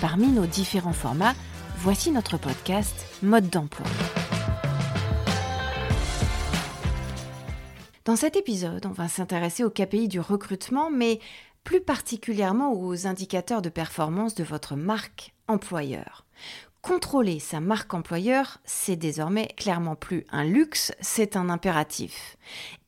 Parmi nos différents formats, voici notre podcast Mode d'emploi. Dans cet épisode, on va s'intéresser aux KPI du recrutement, mais plus particulièrement aux indicateurs de performance de votre marque employeur. Contrôler sa marque employeur, c'est désormais clairement plus un luxe, c'est un impératif.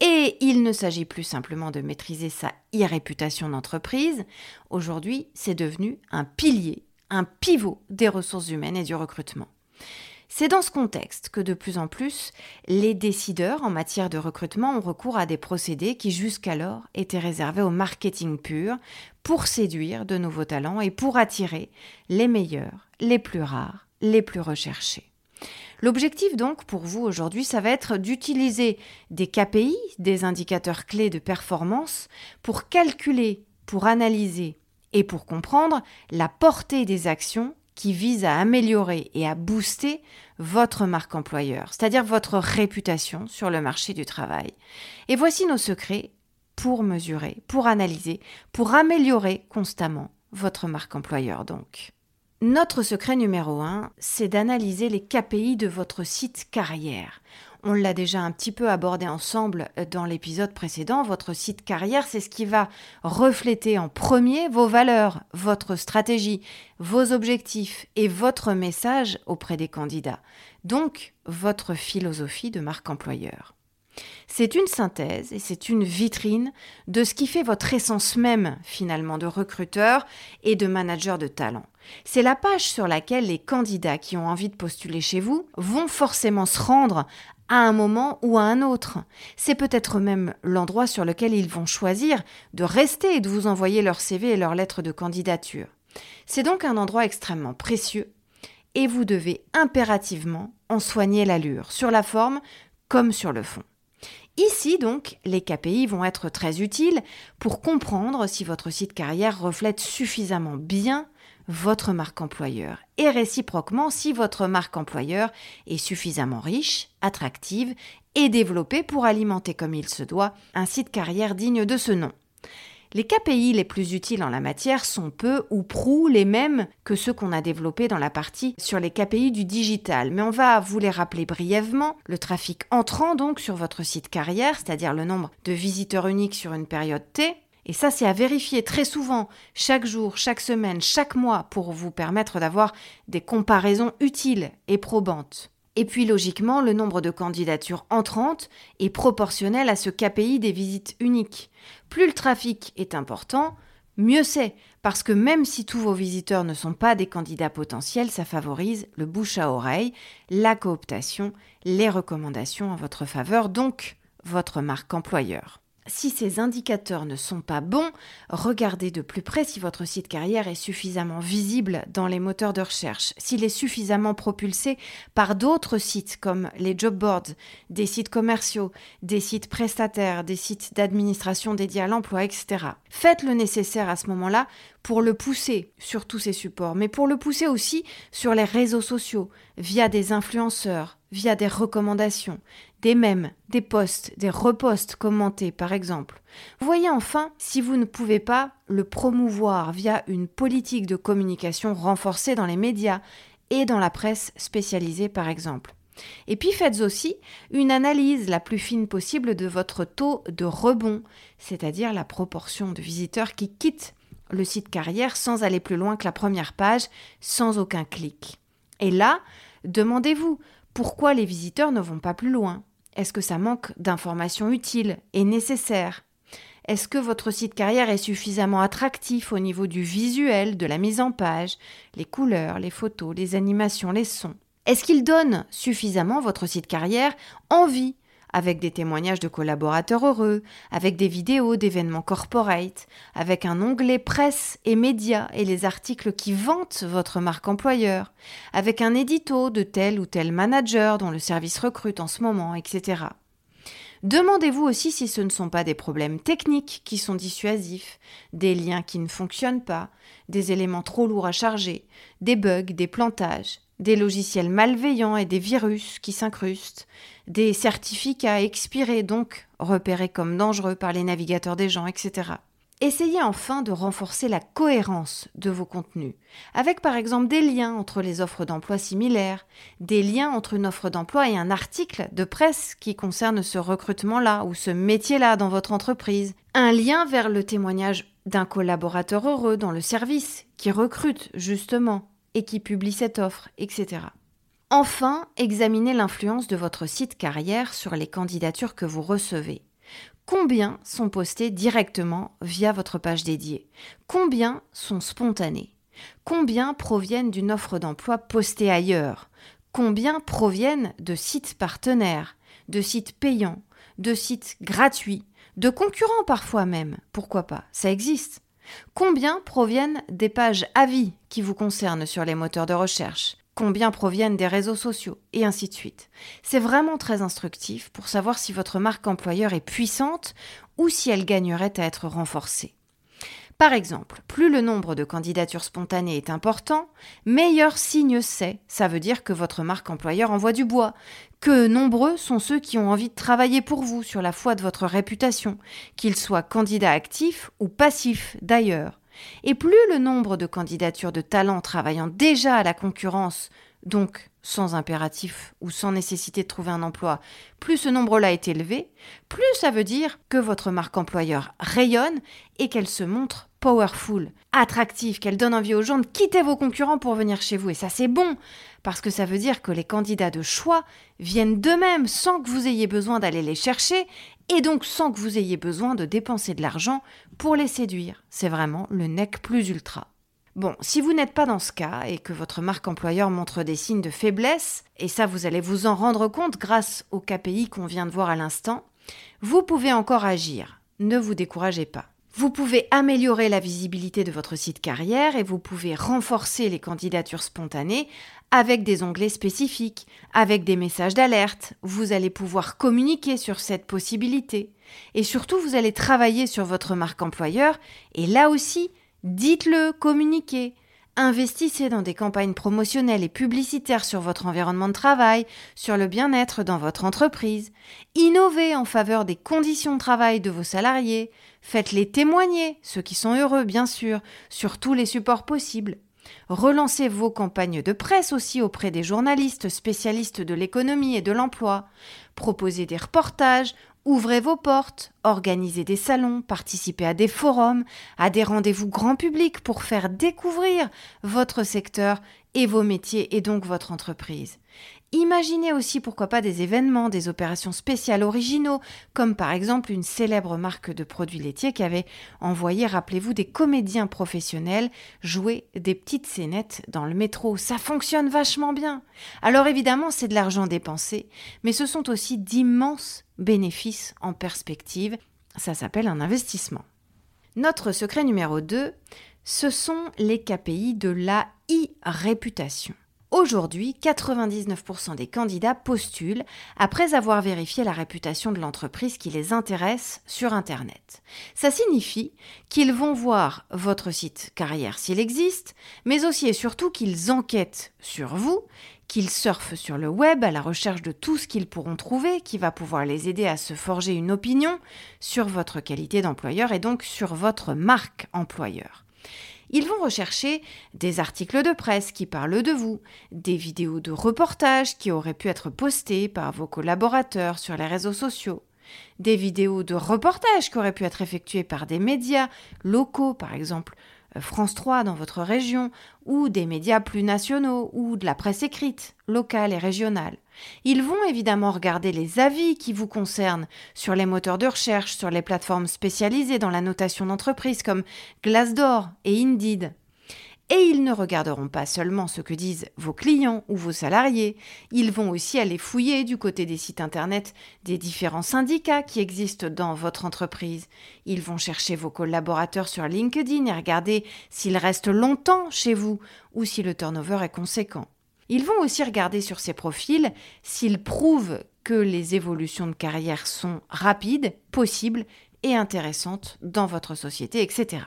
Et il ne s'agit plus simplement de maîtriser sa e-réputation d'entreprise, aujourd'hui c'est devenu un pilier, un pivot des ressources humaines et du recrutement. C'est dans ce contexte que de plus en plus, les décideurs en matière de recrutement ont recours à des procédés qui jusqu'alors étaient réservés au marketing pur pour séduire de nouveaux talents et pour attirer les meilleurs, les plus rares, les plus recherchés. L'objectif donc pour vous aujourd'hui, ça va être d'utiliser des KPI, des indicateurs clés de performance, pour calculer, pour analyser et pour comprendre la portée des actions qui vise à améliorer et à booster votre marque employeur, c'est-à-dire votre réputation sur le marché du travail. Et voici nos secrets pour mesurer, pour analyser, pour améliorer constamment votre marque employeur donc. Notre secret numéro un, c'est d'analyser les KPI de votre site carrière. On l'a déjà un petit peu abordé ensemble euh, dans l'épisode précédent. Votre site carrière, c'est ce qui va refléter en premier vos valeurs, votre stratégie, vos objectifs et votre message auprès des candidats. Donc, votre philosophie de marque employeur. C'est une synthèse et c'est une vitrine de ce qui fait votre essence même finalement de recruteur et de manager de talent. C'est la page sur laquelle les candidats qui ont envie de postuler chez vous vont forcément se rendre à un moment ou à un autre. C'est peut-être même l'endroit sur lequel ils vont choisir de rester et de vous envoyer leur CV et leur lettre de candidature. C'est donc un endroit extrêmement précieux et vous devez impérativement en soigner l'allure, sur la forme comme sur le fond. Ici, donc, les KPI vont être très utiles pour comprendre si votre site carrière reflète suffisamment bien votre marque employeur et réciproquement si votre marque employeur est suffisamment riche, attractive et développée pour alimenter comme il se doit un site carrière digne de ce nom. Les KPI les plus utiles en la matière sont peu ou prou les mêmes que ceux qu'on a développés dans la partie sur les KPI du digital, mais on va vous les rappeler brièvement. Le trafic entrant donc sur votre site carrière, c'est-à-dire le nombre de visiteurs uniques sur une période T, et ça, c'est à vérifier très souvent, chaque jour, chaque semaine, chaque mois, pour vous permettre d'avoir des comparaisons utiles et probantes. Et puis logiquement, le nombre de candidatures entrantes est proportionnel à ce KPI des visites uniques. Plus le trafic est important, mieux c'est, parce que même si tous vos visiteurs ne sont pas des candidats potentiels, ça favorise le bouche à oreille, la cooptation, les recommandations en votre faveur, donc votre marque employeur. Si ces indicateurs ne sont pas bons, regardez de plus près si votre site carrière est suffisamment visible dans les moteurs de recherche, s'il est suffisamment propulsé par d'autres sites comme les job boards, des sites commerciaux, des sites prestataires, des sites d'administration dédiés à l'emploi, etc. Faites le nécessaire à ce moment-là pour le pousser sur tous ces supports, mais pour le pousser aussi sur les réseaux sociaux, via des influenceurs, via des recommandations, des mèmes, des posts, des reposts commentés par exemple. Voyez enfin si vous ne pouvez pas le promouvoir via une politique de communication renforcée dans les médias et dans la presse spécialisée par exemple. Et puis faites aussi une analyse la plus fine possible de votre taux de rebond, c'est-à-dire la proportion de visiteurs qui quittent le site carrière sans aller plus loin que la première page, sans aucun clic. Et là, demandez-vous pourquoi les visiteurs ne vont pas plus loin? Est-ce que ça manque d'informations utiles et nécessaires? Est-ce que votre site carrière est suffisamment attractif au niveau du visuel, de la mise en page, les couleurs, les photos, les animations, les sons? Est-ce qu'il donne suffisamment votre site carrière envie avec des témoignages de collaborateurs heureux, avec des vidéos d'événements corporate, avec un onglet presse et médias et les articles qui vantent votre marque employeur, avec un édito de tel ou tel manager dont le service recrute en ce moment, etc. Demandez-vous aussi si ce ne sont pas des problèmes techniques qui sont dissuasifs, des liens qui ne fonctionnent pas, des éléments trop lourds à charger, des bugs, des plantages, des logiciels malveillants et des virus qui s'incrustent, des certificats expirés donc repérés comme dangereux par les navigateurs des gens, etc. Essayez enfin de renforcer la cohérence de vos contenus, avec par exemple des liens entre les offres d'emploi similaires, des liens entre une offre d'emploi et un article de presse qui concerne ce recrutement-là ou ce métier-là dans votre entreprise, un lien vers le témoignage d'un collaborateur heureux dans le service qui recrute justement et qui publie cette offre, etc. Enfin, examinez l'influence de votre site carrière sur les candidatures que vous recevez. Combien sont postés directement via votre page dédiée? Combien sont spontanés Combien proviennent d'une offre d'emploi postée ailleurs? Combien proviennent de sites partenaires, de sites payants, de sites gratuits, de concurrents parfois même? Pourquoi pas? Ça existe. Combien proviennent des pages avis qui vous concernent sur les moteurs de recherche? Combien proviennent des réseaux sociaux, et ainsi de suite. C'est vraiment très instructif pour savoir si votre marque employeur est puissante ou si elle gagnerait à être renforcée. Par exemple, plus le nombre de candidatures spontanées est important, meilleur signe c'est. Ça veut dire que votre marque employeur envoie du bois, que nombreux sont ceux qui ont envie de travailler pour vous sur la foi de votre réputation, qu'ils soient candidats actifs ou passifs d'ailleurs. Et plus le nombre de candidatures de talents travaillant déjà à la concurrence, donc sans impératif ou sans nécessité de trouver un emploi, plus ce nombre-là est élevé, plus ça veut dire que votre marque employeur rayonne et qu'elle se montre powerful, attractive, qu'elle donne envie aux gens de quitter vos concurrents pour venir chez vous. Et ça c'est bon, parce que ça veut dire que les candidats de choix viennent d'eux-mêmes sans que vous ayez besoin d'aller les chercher et donc sans que vous ayez besoin de dépenser de l'argent pour les séduire. C'est vraiment le nec plus ultra. Bon, si vous n'êtes pas dans ce cas et que votre marque employeur montre des signes de faiblesse, et ça vous allez vous en rendre compte grâce au KPI qu'on vient de voir à l'instant, vous pouvez encore agir. Ne vous découragez pas. Vous pouvez améliorer la visibilité de votre site carrière et vous pouvez renforcer les candidatures spontanées avec des onglets spécifiques, avec des messages d'alerte. Vous allez pouvoir communiquer sur cette possibilité. Et surtout, vous allez travailler sur votre marque employeur. Et là aussi, dites-le, communiquez. Investissez dans des campagnes promotionnelles et publicitaires sur votre environnement de travail, sur le bien-être dans votre entreprise. Innovez en faveur des conditions de travail de vos salariés. Faites-les témoigner, ceux qui sont heureux bien sûr, sur tous les supports possibles. Relancez vos campagnes de presse aussi auprès des journalistes spécialistes de l'économie et de l'emploi. Proposez des reportages, ouvrez vos portes, organisez des salons, participez à des forums, à des rendez-vous grand public pour faire découvrir votre secteur et vos métiers et donc votre entreprise. Imaginez aussi pourquoi pas des événements, des opérations spéciales originaux, comme par exemple une célèbre marque de produits laitiers qui avait envoyé, rappelez-vous, des comédiens professionnels jouer des petites scénettes dans le métro. Ça fonctionne vachement bien. Alors évidemment, c'est de l'argent dépensé, mais ce sont aussi d'immenses bénéfices en perspective. Ça s'appelle un investissement. Notre secret numéro 2, ce sont les KPI de la e-réputation. Aujourd'hui, 99% des candidats postulent après avoir vérifié la réputation de l'entreprise qui les intéresse sur Internet. Ça signifie qu'ils vont voir votre site carrière s'il existe, mais aussi et surtout qu'ils enquêtent sur vous, qu'ils surfent sur le web à la recherche de tout ce qu'ils pourront trouver qui va pouvoir les aider à se forger une opinion sur votre qualité d'employeur et donc sur votre marque employeur. Ils vont rechercher des articles de presse qui parlent de vous, des vidéos de reportages qui auraient pu être postées par vos collaborateurs sur les réseaux sociaux, des vidéos de reportages qui auraient pu être effectuées par des médias locaux, par exemple France 3 dans votre région, ou des médias plus nationaux, ou de la presse écrite, locale et régionale. Ils vont évidemment regarder les avis qui vous concernent sur les moteurs de recherche, sur les plateformes spécialisées dans la notation d'entreprise comme Glassdoor et Indeed. Et ils ne regarderont pas seulement ce que disent vos clients ou vos salariés, ils vont aussi aller fouiller du côté des sites internet des différents syndicats qui existent dans votre entreprise. Ils vont chercher vos collaborateurs sur LinkedIn et regarder s'ils restent longtemps chez vous ou si le turnover est conséquent. Ils vont aussi regarder sur ces profils s'ils prouvent que les évolutions de carrière sont rapides, possibles et intéressantes dans votre société, etc.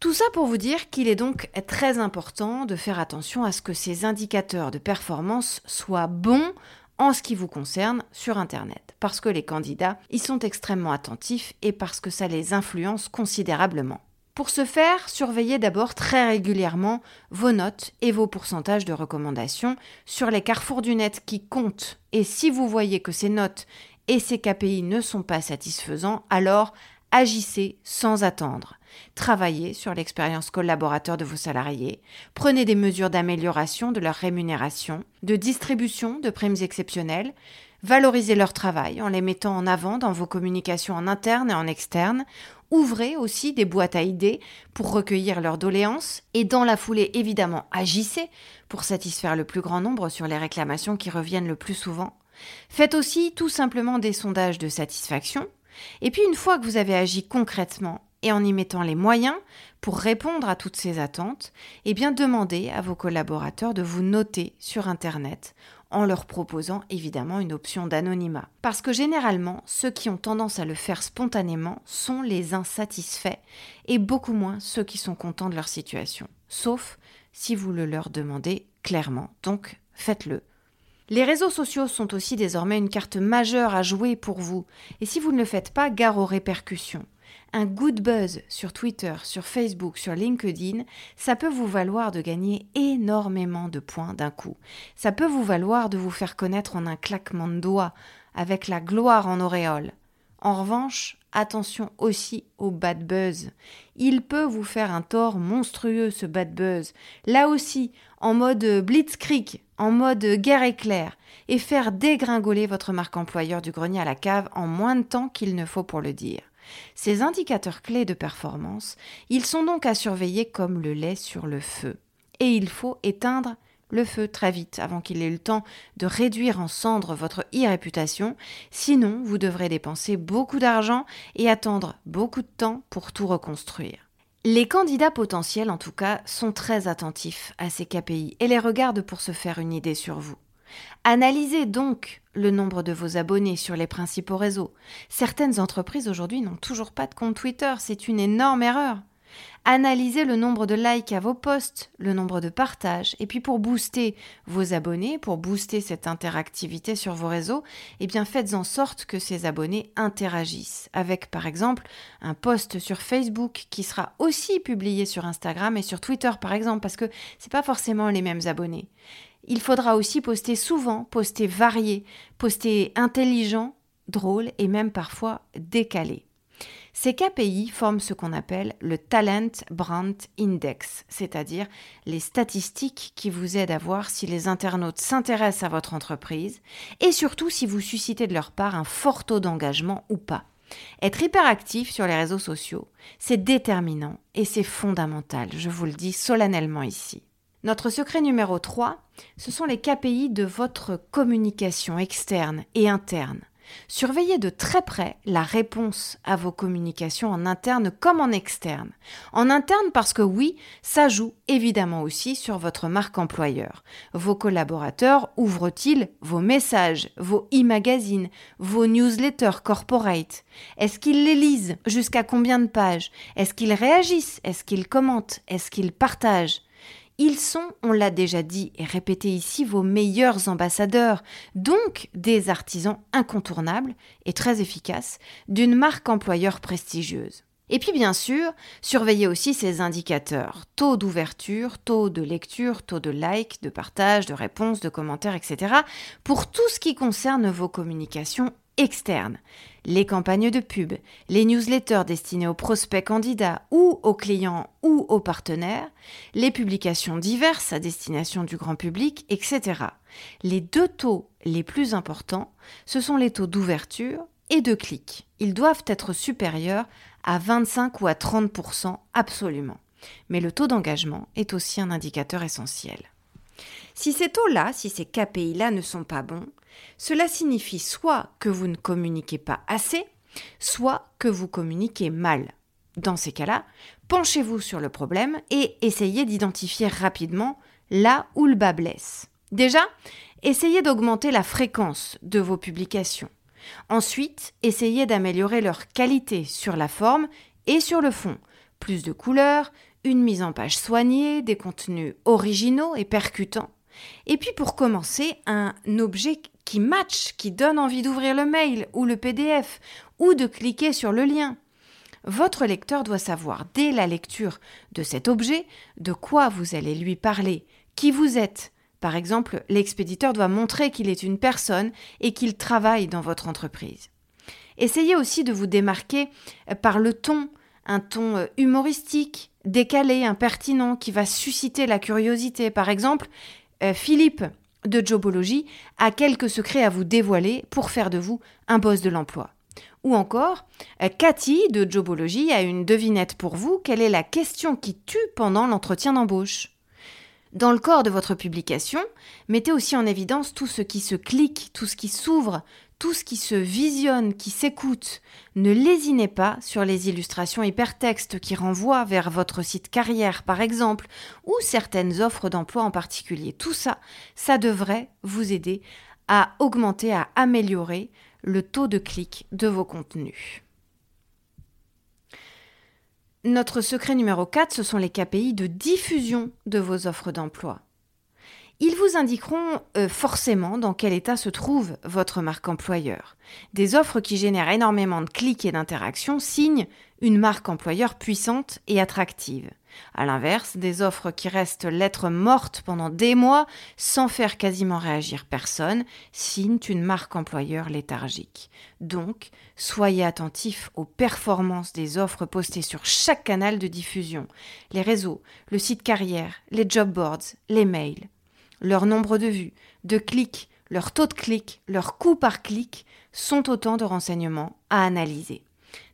Tout ça pour vous dire qu'il est donc très important de faire attention à ce que ces indicateurs de performance soient bons en ce qui vous concerne sur Internet, parce que les candidats y sont extrêmement attentifs et parce que ça les influence considérablement. Pour ce faire, surveillez d'abord très régulièrement vos notes et vos pourcentages de recommandations sur les carrefours du net qui comptent. Et si vous voyez que ces notes et ces KPI ne sont pas satisfaisants, alors agissez sans attendre. Travaillez sur l'expérience collaborateur de vos salariés. Prenez des mesures d'amélioration de leur rémunération, de distribution de primes exceptionnelles. Valorisez leur travail en les mettant en avant dans vos communications en interne et en externe. Ouvrez aussi des boîtes à idées pour recueillir leurs doléances et dans la foulée évidemment agissez pour satisfaire le plus grand nombre sur les réclamations qui reviennent le plus souvent. Faites aussi tout simplement des sondages de satisfaction. Et puis une fois que vous avez agi concrètement et en y mettant les moyens pour répondre à toutes ces attentes, eh bien demandez à vos collaborateurs de vous noter sur Internet en leur proposant évidemment une option d'anonymat. Parce que généralement, ceux qui ont tendance à le faire spontanément sont les insatisfaits et beaucoup moins ceux qui sont contents de leur situation. Sauf si vous le leur demandez clairement. Donc faites-le. Les réseaux sociaux sont aussi désormais une carte majeure à jouer pour vous. Et si vous ne le faites pas, gare aux répercussions un good buzz sur Twitter, sur Facebook, sur LinkedIn, ça peut vous valoir de gagner énormément de points d'un coup. Ça peut vous valoir de vous faire connaître en un claquement de doigts, avec la gloire en auréole. En revanche, attention aussi au bad buzz. Il peut vous faire un tort monstrueux ce bad buzz. Là aussi, en mode blitzkrieg, en mode guerre éclair, et faire dégringoler votre marque employeur du grenier à la cave en moins de temps qu'il ne faut pour le dire. Ces indicateurs clés de performance, ils sont donc à surveiller comme le lait sur le feu. Et il faut éteindre le feu très vite avant qu'il ait le temps de réduire en cendres votre e-réputation, sinon vous devrez dépenser beaucoup d'argent et attendre beaucoup de temps pour tout reconstruire. Les candidats potentiels, en tout cas, sont très attentifs à ces KPI et les regardent pour se faire une idée sur vous. Analysez donc le nombre de vos abonnés sur les principaux réseaux. Certaines entreprises aujourd'hui n'ont toujours pas de compte Twitter, c'est une énorme erreur. Analysez le nombre de likes à vos posts, le nombre de partages, et puis pour booster vos abonnés, pour booster cette interactivité sur vos réseaux, eh bien faites en sorte que ces abonnés interagissent avec par exemple un post sur Facebook qui sera aussi publié sur Instagram et sur Twitter par exemple parce que c'est pas forcément les mêmes abonnés. Il faudra aussi poster souvent, poster varié, poster intelligent, drôle et même parfois décalé. Ces KPI forment ce qu'on appelle le Talent Brand Index, c'est-à-dire les statistiques qui vous aident à voir si les internautes s'intéressent à votre entreprise et surtout si vous suscitez de leur part un fort taux d'engagement ou pas. Être hyperactif sur les réseaux sociaux, c'est déterminant et c'est fondamental, je vous le dis solennellement ici. Notre secret numéro 3, ce sont les KPI de votre communication externe et interne. Surveillez de très près la réponse à vos communications en interne comme en externe. En interne parce que oui, ça joue évidemment aussi sur votre marque employeur. Vos collaborateurs ouvrent-ils vos messages, vos e-magazines, vos newsletters corporate? Est-ce qu'ils les lisent Jusqu'à combien de pages? Est-ce qu'ils réagissent? Est-ce qu'ils commentent? Est-ce qu'ils partagent? Ils sont, on l'a déjà dit et répété ici, vos meilleurs ambassadeurs, donc des artisans incontournables et très efficaces d'une marque employeur prestigieuse. Et puis bien sûr, surveillez aussi ces indicateurs, taux d'ouverture, taux de lecture, taux de like, de partage, de réponse, de commentaires, etc., pour tout ce qui concerne vos communications externes les campagnes de pub, les newsletters destinés aux prospects candidats ou aux clients ou aux partenaires, les publications diverses à destination du grand public, etc. Les deux taux les plus importants, ce sont les taux d'ouverture et de clics. Ils doivent être supérieurs à 25 ou à 30% absolument. mais le taux d'engagement est aussi un indicateur essentiel. Si ces taux-là, si ces KPI-là ne sont pas bons, cela signifie soit que vous ne communiquez pas assez, soit que vous communiquez mal. Dans ces cas-là, penchez-vous sur le problème et essayez d'identifier rapidement là où le bas blesse. Déjà, essayez d'augmenter la fréquence de vos publications. Ensuite, essayez d'améliorer leur qualité sur la forme et sur le fond. Plus de couleurs, une mise en page soignée, des contenus originaux et percutants. Et puis pour commencer, un objet qui match, qui donne envie d'ouvrir le mail ou le PDF ou de cliquer sur le lien. Votre lecteur doit savoir dès la lecture de cet objet de quoi vous allez lui parler, qui vous êtes. Par exemple, l'expéditeur doit montrer qu'il est une personne et qu'il travaille dans votre entreprise. Essayez aussi de vous démarquer par le ton, un ton euh, humoristique, décalé, impertinent, qui va susciter la curiosité. Par exemple, euh, Philippe de Jobology a quelques secrets à vous dévoiler pour faire de vous un boss de l'emploi. Ou encore, euh, Cathy de Jobology a une devinette pour vous. Quelle est la question qui tue pendant l'entretien d'embauche? Dans le corps de votre publication, mettez aussi en évidence tout ce qui se clique, tout ce qui s'ouvre, tout ce qui se visionne, qui s'écoute. Ne lésinez pas sur les illustrations hypertextes qui renvoient vers votre site carrière par exemple, ou certaines offres d'emploi en particulier. Tout ça, ça devrait vous aider à augmenter, à améliorer le taux de clic de vos contenus. Notre secret numéro 4, ce sont les KPI de diffusion de vos offres d'emploi. Ils vous indiqueront euh, forcément dans quel état se trouve votre marque employeur. Des offres qui génèrent énormément de clics et d'interactions signent une marque employeur puissante et attractive. A l'inverse, des offres qui restent lettres mortes pendant des mois sans faire quasiment réagir personne signent une marque employeur léthargique. Donc, soyez attentifs aux performances des offres postées sur chaque canal de diffusion, les réseaux, le site carrière, les job boards, les mails leur nombre de vues, de clics, leur taux de clic, leur coût par clic sont autant de renseignements à analyser.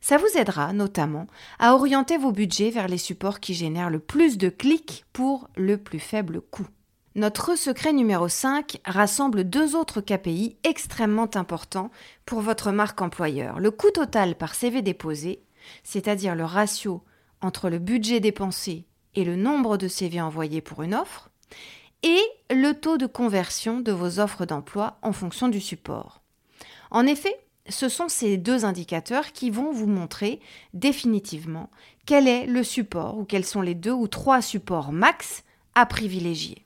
Ça vous aidera notamment à orienter vos budgets vers les supports qui génèrent le plus de clics pour le plus faible coût. Notre secret numéro 5 rassemble deux autres KPI extrêmement importants pour votre marque employeur. Le coût total par CV déposé, c'est-à-dire le ratio entre le budget dépensé et le nombre de CV envoyés pour une offre, et le taux de conversion de vos offres d'emploi en fonction du support. En effet, ce sont ces deux indicateurs qui vont vous montrer définitivement quel est le support ou quels sont les deux ou trois supports max à privilégier.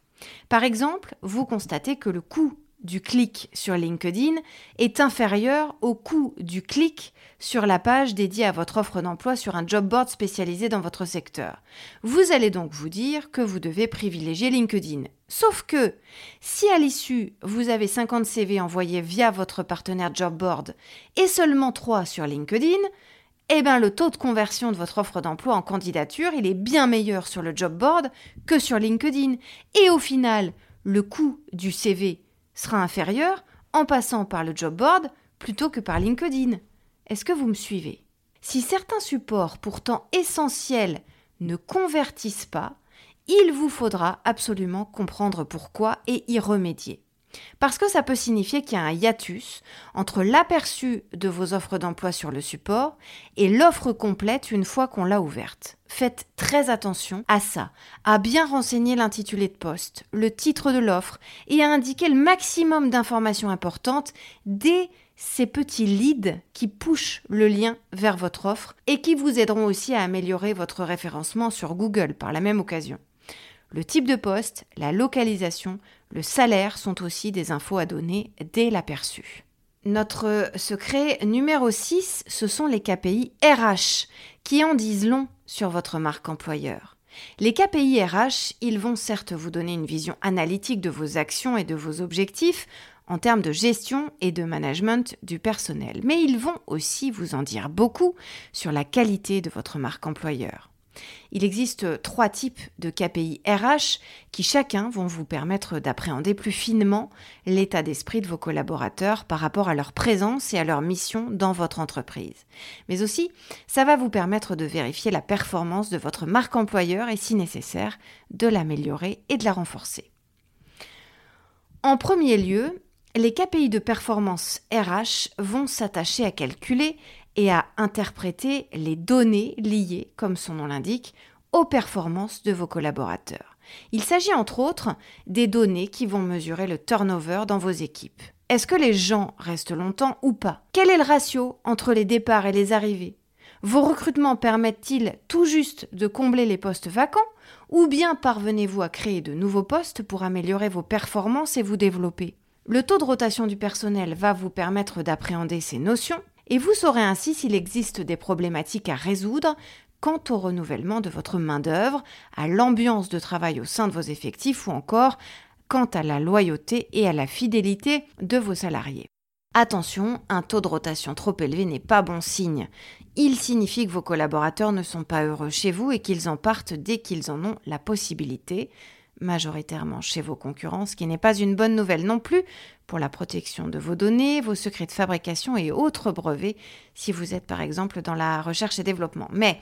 Par exemple, vous constatez que le coût du clic sur LinkedIn est inférieur au coût du clic sur la page dédiée à votre offre d'emploi sur un job board spécialisé dans votre secteur. Vous allez donc vous dire que vous devez privilégier LinkedIn. Sauf que si à l'issue vous avez 50 CV envoyés via votre partenaire job board et seulement 3 sur LinkedIn, eh bien le taux de conversion de votre offre d'emploi en candidature, est bien meilleur sur le job board que sur LinkedIn. Et au final, le coût du CV sera inférieur en passant par le job board plutôt que par LinkedIn. Est-ce que vous me suivez? Si certains supports pourtant essentiels ne convertissent pas, il vous faudra absolument comprendre pourquoi et y remédier. Parce que ça peut signifier qu'il y a un hiatus entre l'aperçu de vos offres d'emploi sur le support et l'offre complète une fois qu'on l'a ouverte. Faites très attention à ça, à bien renseigner l'intitulé de poste, le titre de l'offre et à indiquer le maximum d'informations importantes dès ces petits leads qui pushent le lien vers votre offre et qui vous aideront aussi à améliorer votre référencement sur Google par la même occasion. Le type de poste, la localisation, le salaire sont aussi des infos à donner dès l'aperçu. Notre secret numéro 6, ce sont les KPI RH, qui en disent long sur votre marque employeur. Les KPI RH, ils vont certes vous donner une vision analytique de vos actions et de vos objectifs en termes de gestion et de management du personnel, mais ils vont aussi vous en dire beaucoup sur la qualité de votre marque employeur. Il existe trois types de KPI RH qui chacun vont vous permettre d'appréhender plus finement l'état d'esprit de vos collaborateurs par rapport à leur présence et à leur mission dans votre entreprise. Mais aussi, ça va vous permettre de vérifier la performance de votre marque employeur et si nécessaire, de l'améliorer et de la renforcer. En premier lieu, les KPI de performance RH vont s'attacher à calculer et à interpréter les données liées, comme son nom l'indique, aux performances de vos collaborateurs. Il s'agit entre autres des données qui vont mesurer le turnover dans vos équipes. Est-ce que les gens restent longtemps ou pas? Quel est le ratio entre les départs et les arrivées? Vos recrutements permettent-ils tout juste de combler les postes vacants? Ou bien parvenez-vous à créer de nouveaux postes pour améliorer vos performances et vous développer? Le taux de rotation du personnel va vous permettre d'appréhender ces notions et vous saurez ainsi s'il existe des problématiques à résoudre quant au renouvellement de votre main-d'œuvre, à l'ambiance de travail au sein de vos effectifs ou encore quant à la loyauté et à la fidélité de vos salariés. Attention, un taux de rotation trop élevé n'est pas bon signe. Il signifie que vos collaborateurs ne sont pas heureux chez vous et qu'ils en partent dès qu'ils en ont la possibilité majoritairement chez vos concurrents, ce qui n'est pas une bonne nouvelle non plus pour la protection de vos données, vos secrets de fabrication et autres brevets si vous êtes par exemple dans la recherche et développement. Mais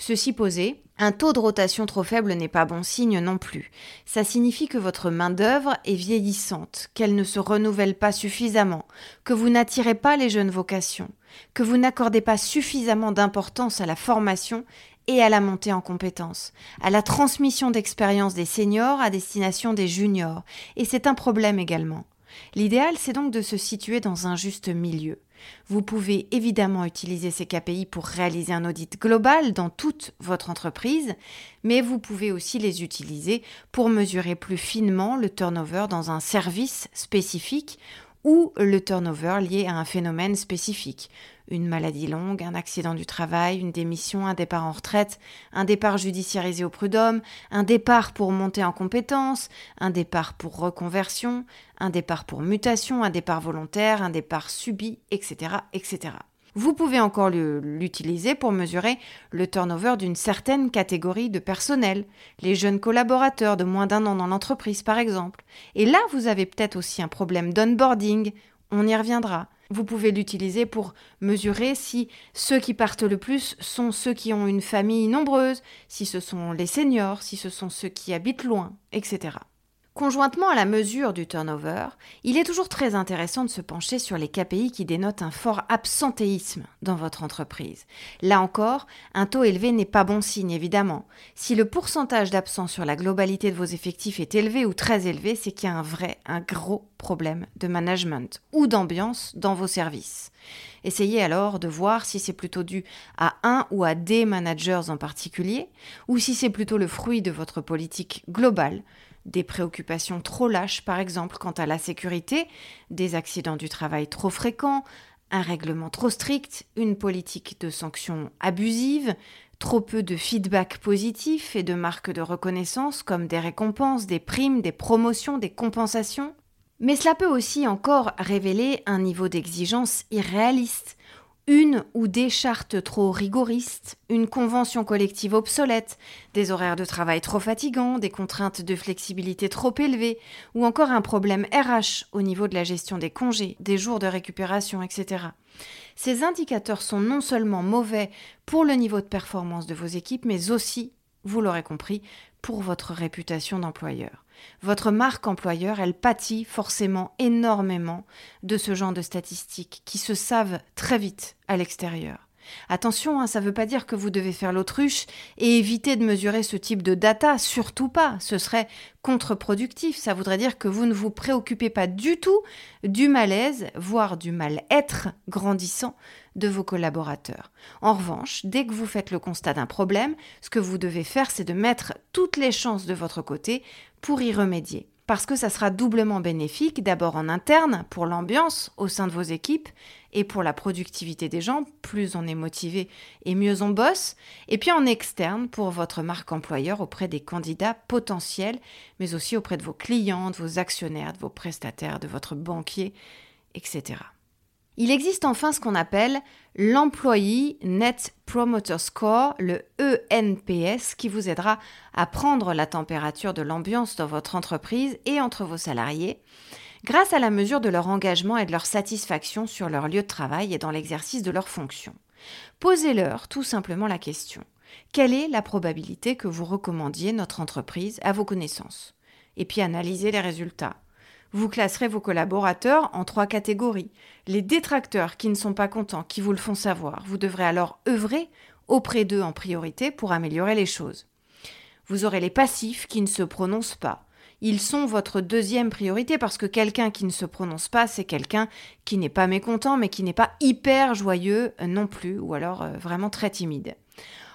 Ceci posé, un taux de rotation trop faible n'est pas bon signe non plus. Ça signifie que votre main-d'œuvre est vieillissante, qu'elle ne se renouvelle pas suffisamment, que vous n'attirez pas les jeunes vocations, que vous n'accordez pas suffisamment d'importance à la formation et à la montée en compétences, à la transmission d'expérience des seniors à destination des juniors. Et c'est un problème également. L'idéal, c'est donc de se situer dans un juste milieu. Vous pouvez évidemment utiliser ces KPI pour réaliser un audit global dans toute votre entreprise, mais vous pouvez aussi les utiliser pour mesurer plus finement le turnover dans un service spécifique ou le turnover lié à un phénomène spécifique, une maladie longue, un accident du travail, une démission, un départ en retraite, un départ judiciarisé au prud'homme, un départ pour monter en compétences, un départ pour reconversion, un départ pour mutation, un départ volontaire, un départ subi, etc. etc. Vous pouvez encore l'utiliser pour mesurer le turnover d'une certaine catégorie de personnel, les jeunes collaborateurs de moins d'un an dans l'entreprise par exemple. Et là, vous avez peut-être aussi un problème d'onboarding, on y reviendra. Vous pouvez l'utiliser pour mesurer si ceux qui partent le plus sont ceux qui ont une famille nombreuse, si ce sont les seniors, si ce sont ceux qui habitent loin, etc. Conjointement à la mesure du turnover, il est toujours très intéressant de se pencher sur les KPI qui dénotent un fort absentéisme dans votre entreprise. Là encore, un taux élevé n'est pas bon signe évidemment. Si le pourcentage d'absents sur la globalité de vos effectifs est élevé ou très élevé, c'est qu'il y a un vrai, un gros problème de management ou d'ambiance dans vos services. Essayez alors de voir si c'est plutôt dû à un ou à des managers en particulier, ou si c'est plutôt le fruit de votre politique globale des préoccupations trop lâches, par exemple, quant à la sécurité, des accidents du travail trop fréquents, un règlement trop strict, une politique de sanctions abusive, trop peu de feedback positif et de marques de reconnaissance comme des récompenses, des primes, des promotions, des compensations. Mais cela peut aussi encore révéler un niveau d'exigence irréaliste, une ou des chartes trop rigoristes, une convention collective obsolète, des horaires de travail trop fatigants, des contraintes de flexibilité trop élevées, ou encore un problème RH au niveau de la gestion des congés, des jours de récupération, etc. Ces indicateurs sont non seulement mauvais pour le niveau de performance de vos équipes, mais aussi, vous l'aurez compris, pour votre réputation d'employeur. Votre marque employeur, elle pâtit forcément énormément de ce genre de statistiques qui se savent très vite à l'extérieur. Attention, hein, ça ne veut pas dire que vous devez faire l'autruche et éviter de mesurer ce type de data, surtout pas. Ce serait contre-productif. Ça voudrait dire que vous ne vous préoccupez pas du tout du malaise, voire du mal-être grandissant de vos collaborateurs. En revanche, dès que vous faites le constat d'un problème, ce que vous devez faire, c'est de mettre toutes les chances de votre côté pour y remédier. Parce que ça sera doublement bénéfique, d'abord en interne, pour l'ambiance au sein de vos équipes, et pour la productivité des gens, plus on est motivé et mieux on bosse, et puis en externe, pour votre marque employeur auprès des candidats potentiels, mais aussi auprès de vos clients, de vos actionnaires, de vos prestataires, de votre banquier, etc. Il existe enfin ce qu'on appelle l'Employee Net Promoter Score, le ENPS, qui vous aidera à prendre la température de l'ambiance dans votre entreprise et entre vos salariés, grâce à la mesure de leur engagement et de leur satisfaction sur leur lieu de travail et dans l'exercice de leurs fonctions. Posez-leur tout simplement la question. Quelle est la probabilité que vous recommandiez notre entreprise à vos connaissances? Et puis analysez les résultats. Vous classerez vos collaborateurs en trois catégories. Les détracteurs qui ne sont pas contents, qui vous le font savoir. Vous devrez alors œuvrer auprès d'eux en priorité pour améliorer les choses. Vous aurez les passifs qui ne se prononcent pas. Ils sont votre deuxième priorité parce que quelqu'un qui ne se prononce pas, c'est quelqu'un qui n'est pas mécontent mais qui n'est pas hyper joyeux non plus ou alors euh, vraiment très timide.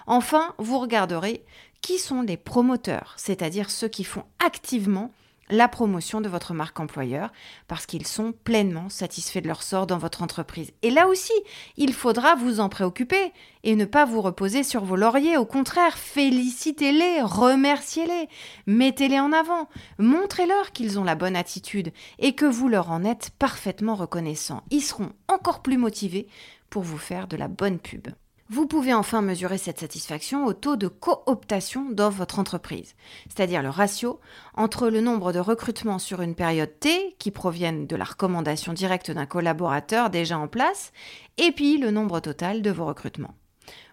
Enfin, vous regarderez qui sont les promoteurs, c'est-à-dire ceux qui font activement la promotion de votre marque employeur parce qu'ils sont pleinement satisfaits de leur sort dans votre entreprise. Et là aussi, il faudra vous en préoccuper et ne pas vous reposer sur vos lauriers. Au contraire, félicitez-les, remerciez-les, mettez-les en avant, montrez-leur qu'ils ont la bonne attitude et que vous leur en êtes parfaitement reconnaissant. Ils seront encore plus motivés pour vous faire de la bonne pub. Vous pouvez enfin mesurer cette satisfaction au taux de cooptation dans votre entreprise, c'est-à-dire le ratio entre le nombre de recrutements sur une période T qui proviennent de la recommandation directe d'un collaborateur déjà en place, et puis le nombre total de vos recrutements.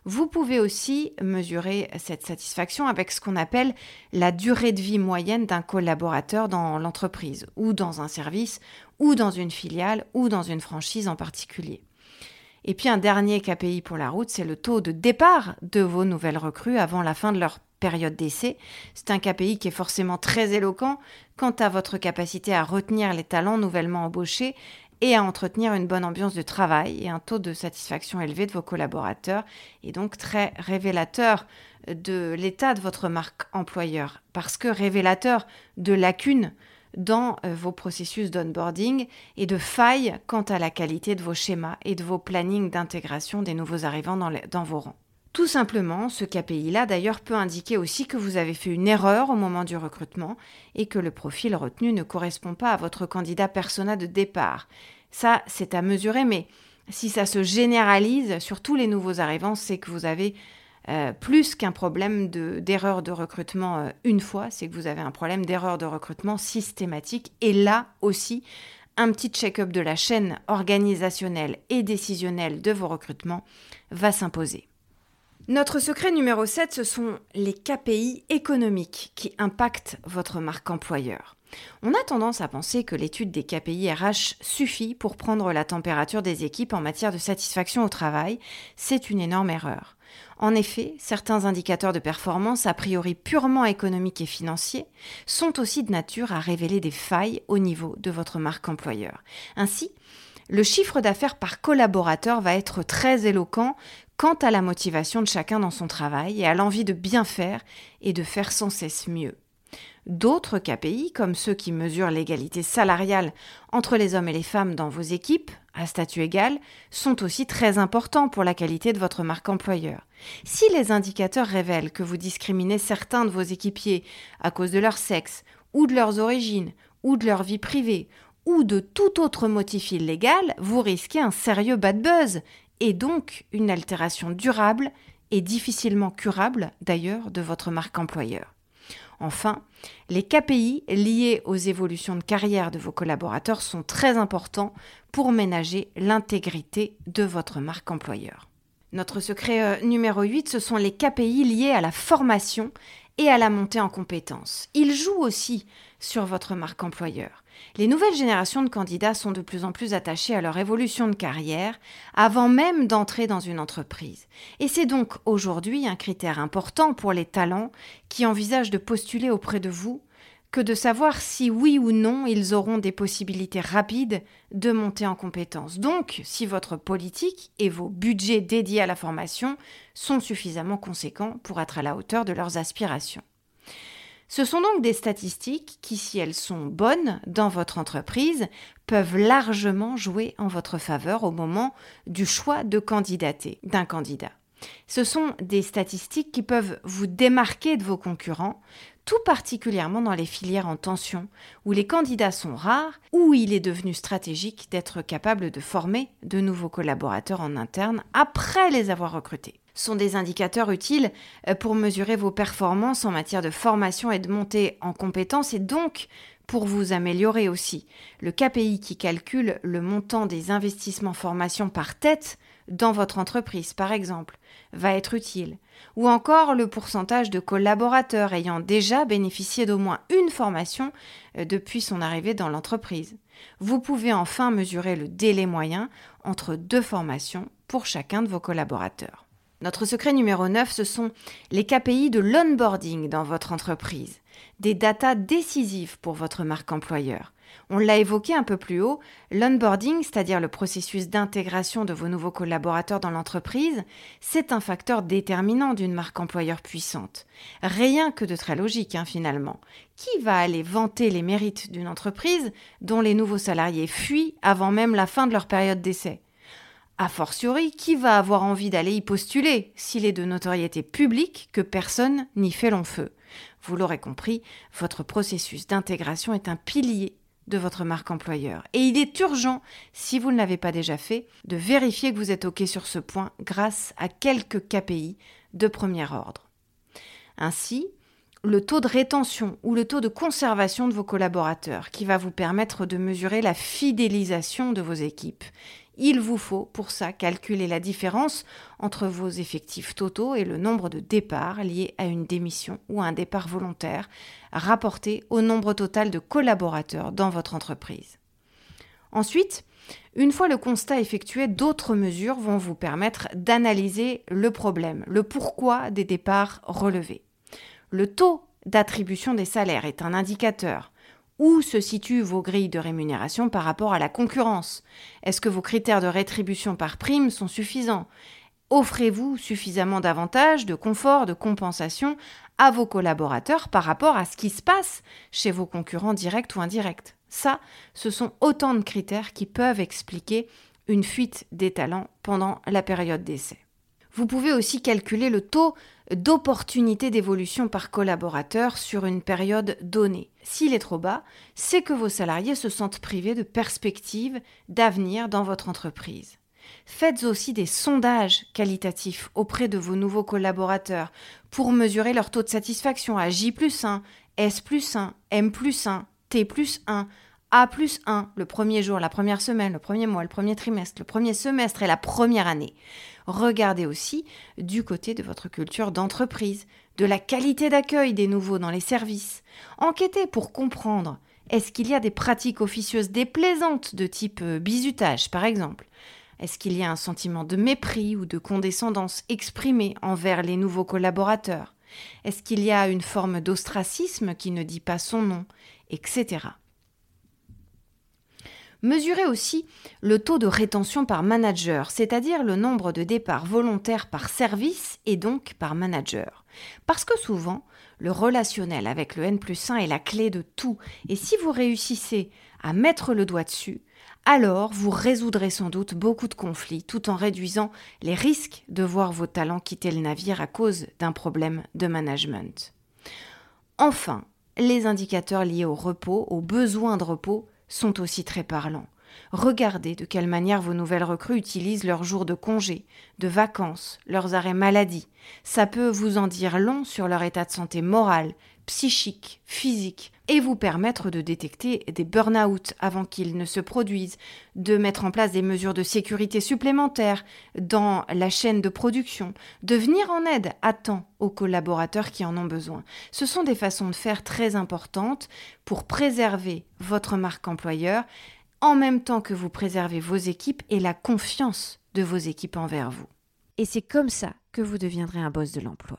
Vous pouvez aussi mesurer cette satisfaction avec ce qu'on appelle la durée de vie moyenne d'un collaborateur dans l'entreprise, ou dans un service, ou dans une filiale, ou dans une franchise en particulier. Et puis un dernier KPI pour la route, c'est le taux de départ de vos nouvelles recrues avant la fin de leur période d'essai. C'est un KPI qui est forcément très éloquent quant à votre capacité à retenir les talents nouvellement embauchés et à entretenir une bonne ambiance de travail et un taux de satisfaction élevé de vos collaborateurs et donc très révélateur de l'état de votre marque employeur parce que révélateur de lacunes dans euh, vos processus d'onboarding et de failles quant à la qualité de vos schémas et de vos plannings d'intégration des nouveaux arrivants dans, vos rangs. Tout simplement, ce KPI-là d'ailleurs peut indiquer aussi que vous avez fait une erreur au moment du recrutement et que le profil retenu ne correspond pas à votre candidat persona de départ. Ça, c'est à mesurer, mais si ça se généralise sur tous les nouveaux arrivants, c'est que vous avez euh, plus qu'un problème d'erreur de, recrutement euh, une fois, c'est que vous avez un problème d'erreur de recrutement systématique. Et là aussi, un petit check-up de la chaîne organisationnelle et décisionnelle de vos recrutements va s'imposer. Notre secret numéro 7, ce sont les KPI économiques qui impactent votre marque employeur. On a tendance à penser que l'étude des KPI RH suffit pour prendre la température des équipes en matière de satisfaction au travail. C'est une énorme erreur. En effet, certains indicateurs de performance, a priori purement économiques et financiers, sont aussi de nature à révéler des failles au niveau de votre marque employeur. Ainsi, le chiffre d'affaires par collaborateur va être très éloquent quant à la motivation de chacun dans son travail et à l'envie de bien faire et de faire sans cesse mieux. D'autres KPI, comme ceux qui mesurent l'égalité salariale entre les hommes et les femmes dans vos équipes, à statut égal, sont aussi très importants pour la qualité de votre marque employeur. Si les indicateurs révèlent que vous discriminez certains de vos équipiers à cause de leur sexe, ou de leurs origines, ou de leur vie privée, ou de tout autre motif illégal, vous risquez un sérieux bad buzz, et donc une altération durable et difficilement curable d'ailleurs de votre marque employeur. Enfin, les KPI liés aux évolutions de carrière de vos collaborateurs sont très importants pour ménager l'intégrité de votre marque employeur. Notre secret euh, numéro 8, ce sont les KPI liés à la formation et à la montée en compétences. Ils jouent aussi sur votre marque employeur. Les nouvelles générations de candidats sont de plus en plus attachés à leur évolution de carrière avant même d'entrer dans une entreprise. Et c'est donc aujourd'hui un critère important pour les talents qui envisagent de postuler auprès de vous que de savoir si oui ou non ils auront des possibilités rapides de monter en compétences. Donc, si votre politique et vos budgets dédiés à la formation sont suffisamment conséquents pour être à la hauteur de leurs aspirations. Ce sont donc des statistiques qui, si elles sont bonnes dans votre entreprise, peuvent largement jouer en votre faveur au moment du choix de candidater d'un candidat. Ce sont des statistiques qui peuvent vous démarquer de vos concurrents, tout particulièrement dans les filières en tension, où les candidats sont rares, où il est devenu stratégique d'être capable de former de nouveaux collaborateurs en interne après les avoir recrutés sont des indicateurs utiles euh, pour mesurer vos performances en matière de formation et de montée en compétences et donc pour vous améliorer aussi. Le KPI qui calcule le montant des investissements formation par tête dans votre entreprise, par exemple, va être utile. Ou encore le pourcentage de collaborateurs ayant déjà bénéficié d'au moins une formation euh, depuis son arrivée dans l'entreprise. Vous pouvez enfin mesurer le délai moyen entre deux formations pour chacun de vos collaborateurs. Notre secret numéro 9, ce sont les KPI de l'onboarding dans votre entreprise, des datas décisives pour votre marque employeur. On l'a évoqué un peu plus haut, l'onboarding, c'est-à-dire le processus d'intégration de vos nouveaux collaborateurs dans l'entreprise, c'est un facteur déterminant d'une marque employeur puissante. Rien que de très logique, hein, finalement. Qui va aller vanter les mérites d'une entreprise dont les nouveaux salariés fuient avant même la fin de leur période d'essai? A fortiori, qui va avoir envie d'aller y postuler s'il est de notoriété publique que personne n'y fait long feu? Vous l'aurez compris, votre processus d'intégration est un pilier de votre marque employeur. Et il est urgent, si vous ne l'avez pas déjà fait, de vérifier que vous êtes OK sur ce point grâce à quelques KPI de premier ordre. Ainsi, le taux de rétention ou le taux de conservation de vos collaborateurs qui va vous permettre de mesurer la fidélisation de vos équipes il vous faut pour ça calculer la différence entre vos effectifs totaux et le nombre de départs liés à une démission ou à un départ volontaire, rapporté au nombre total de collaborateurs dans votre entreprise. Ensuite, une fois le constat effectué, d'autres mesures vont vous permettre d'analyser le problème, le pourquoi des départs relevés. Le taux d'attribution des salaires est un indicateur. Où se situent vos grilles de rémunération par rapport à la concurrence? Est-ce que vos critères de rétribution par prime sont suffisants? Offrez-vous suffisamment d'avantages, de confort, de compensation à vos collaborateurs par rapport à ce qui se passe chez vos concurrents directs ou indirects? Ça, ce sont autant de critères qui peuvent expliquer une fuite des talents pendant la période d'essai. Vous pouvez aussi calculer le taux d'opportunité d'évolution par collaborateur sur une période donnée. S'il est trop bas, c'est que vos salariés se sentent privés de perspectives d'avenir dans votre entreprise. Faites aussi des sondages qualitatifs auprès de vos nouveaux collaborateurs pour mesurer leur taux de satisfaction à J plus 1, S plus 1, M plus 1, T plus 1, A plus 1, le premier jour, la première semaine, le premier mois, le premier trimestre, le premier semestre et la première année. Regardez aussi du côté de votre culture d'entreprise, de la qualité d'accueil des nouveaux dans les services. Enquêtez pour comprendre est-ce qu'il y a des pratiques officieuses déplaisantes de type euh, bizutage, par exemple? Est-ce qu'il y a un sentiment de mépris ou de condescendance exprimé envers les nouveaux collaborateurs? Est-ce qu'il y a une forme d'ostracisme qui ne dit pas son nom Etc. Mesurez aussi le taux de rétention par manager, c'est-à-dire le nombre de départs volontaires par service et donc par manager. Parce que souvent, le relationnel avec le N plus 1 est la clé de tout, et si vous réussissez à mettre le doigt dessus, alors vous résoudrez sans doute beaucoup de conflits tout en réduisant les risques de voir vos talents quitter le navire à cause d'un problème de management. Enfin, les indicateurs liés au repos, aux besoins de repos, sont aussi très parlants. Regardez de quelle manière vos nouvelles recrues utilisent leurs jours de congé, de vacances, leurs arrêts maladie. Ça peut vous en dire long sur leur état de santé morale, psychique, physique, et vous permettre de détecter des burn-out avant qu'ils ne se produisent, de mettre en place des mesures de sécurité supplémentaires dans la chaîne de production, de venir en aide à temps aux collaborateurs qui en ont besoin. Ce sont des façons de faire très importantes pour préserver votre marque employeur en même temps que vous préservez vos équipes et la confiance de vos équipes envers vous. Et c'est comme ça que vous deviendrez un boss de l'emploi.